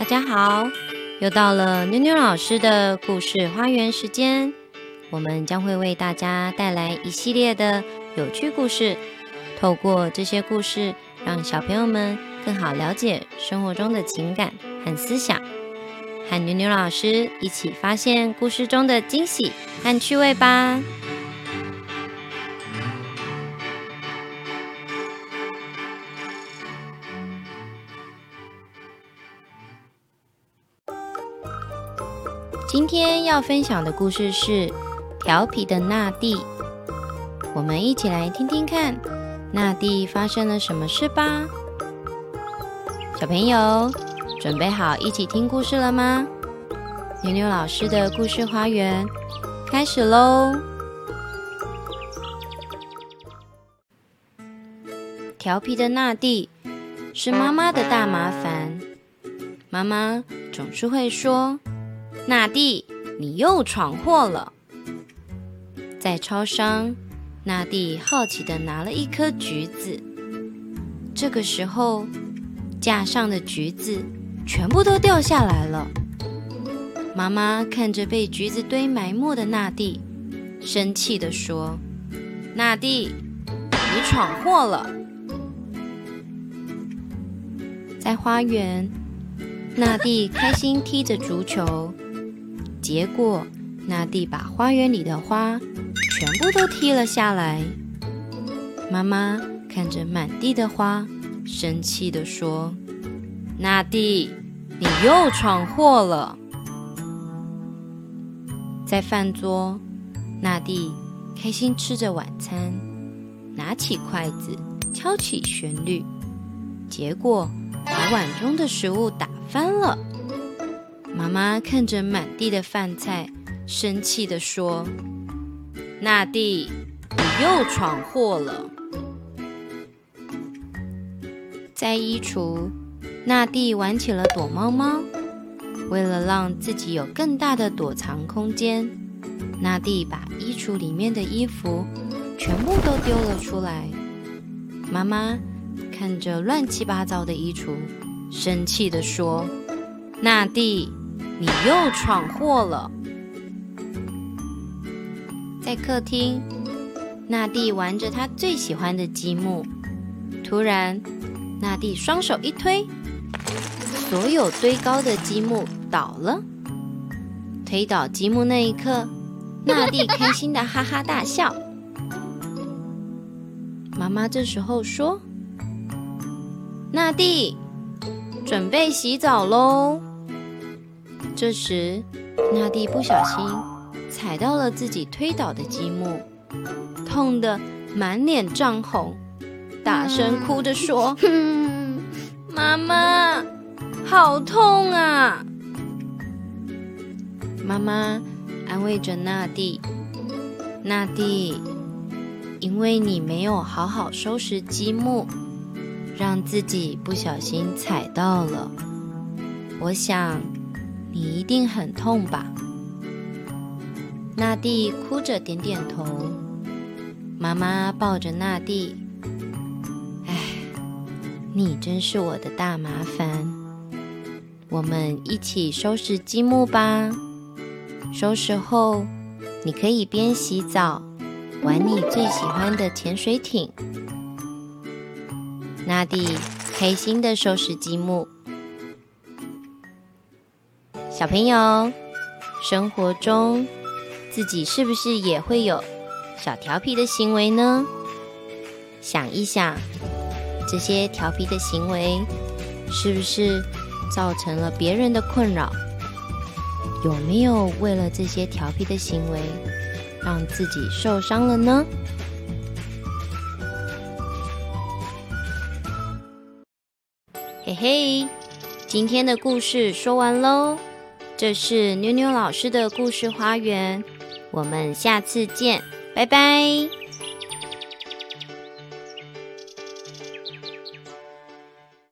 大家好，又到了妞妞老师的故事花园时间。我们将会为大家带来一系列的有趣故事，透过这些故事，让小朋友们更好了解生活中的情感和思想，和妞妞老师一起发现故事中的惊喜和趣味吧。今天要分享的故事是《调皮的纳蒂》，我们一起来听听看，纳蒂发生了什么事吧。小朋友，准备好一起听故事了吗？妞妞老师的故事花园开始喽！调皮的纳蒂是妈妈的大麻烦，妈妈总是会说。纳蒂，你又闯祸了。在超商，纳蒂好奇地拿了一颗橘子。这个时候，架上的橘子全部都掉下来了。妈妈看着被橘子堆埋没的纳蒂，生气地说：“纳蒂，你闯祸了。”在花园，纳蒂开心踢着足球。结果，纳蒂把花园里的花全部都踢了下来。妈妈看着满地的花，生气地说：“纳蒂，你又闯祸了。”在饭桌，纳蒂开心吃着晚餐，拿起筷子敲起旋律，结果碗中的食物打翻了。妈妈看着满地的饭菜，生气地说：“纳蒂，你又闯祸了。”在衣橱，纳蒂玩起了躲猫猫。为了让自己有更大的躲藏空间，纳蒂把衣橱里面的衣服全部都丢了出来。妈妈看着乱七八糟的衣橱，生气地说：“纳蒂。”你又闯祸了。在客厅，纳蒂玩着他最喜欢的积木。突然，纳蒂双手一推，所有堆高的积木倒了。推倒积木那一刻，纳蒂开心的哈哈大笑。妈妈这时候说：“纳蒂，准备洗澡喽。”这时，纳蒂不小心踩到了自己推倒的积木，痛得满脸涨红，大声哭着说：“妈妈，好痛啊！”妈妈安慰着纳蒂：“纳蒂，因为你没有好好收拾积木，让自己不小心踩到了。我想。”你一定很痛吧？纳蒂哭着点点头。妈妈抱着纳蒂，唉，你真是我的大麻烦。我们一起收拾积木吧。收拾后，你可以边洗澡，玩你最喜欢的潜水艇。纳蒂开心的收拾积木。小朋友，生活中自己是不是也会有小调皮的行为呢？想一想，这些调皮的行为是不是造成了别人的困扰？有没有为了这些调皮的行为让自己受伤了呢？嘿嘿，今天的故事说完喽。这是妞妞老师的故事花园，我们下次见，拜拜。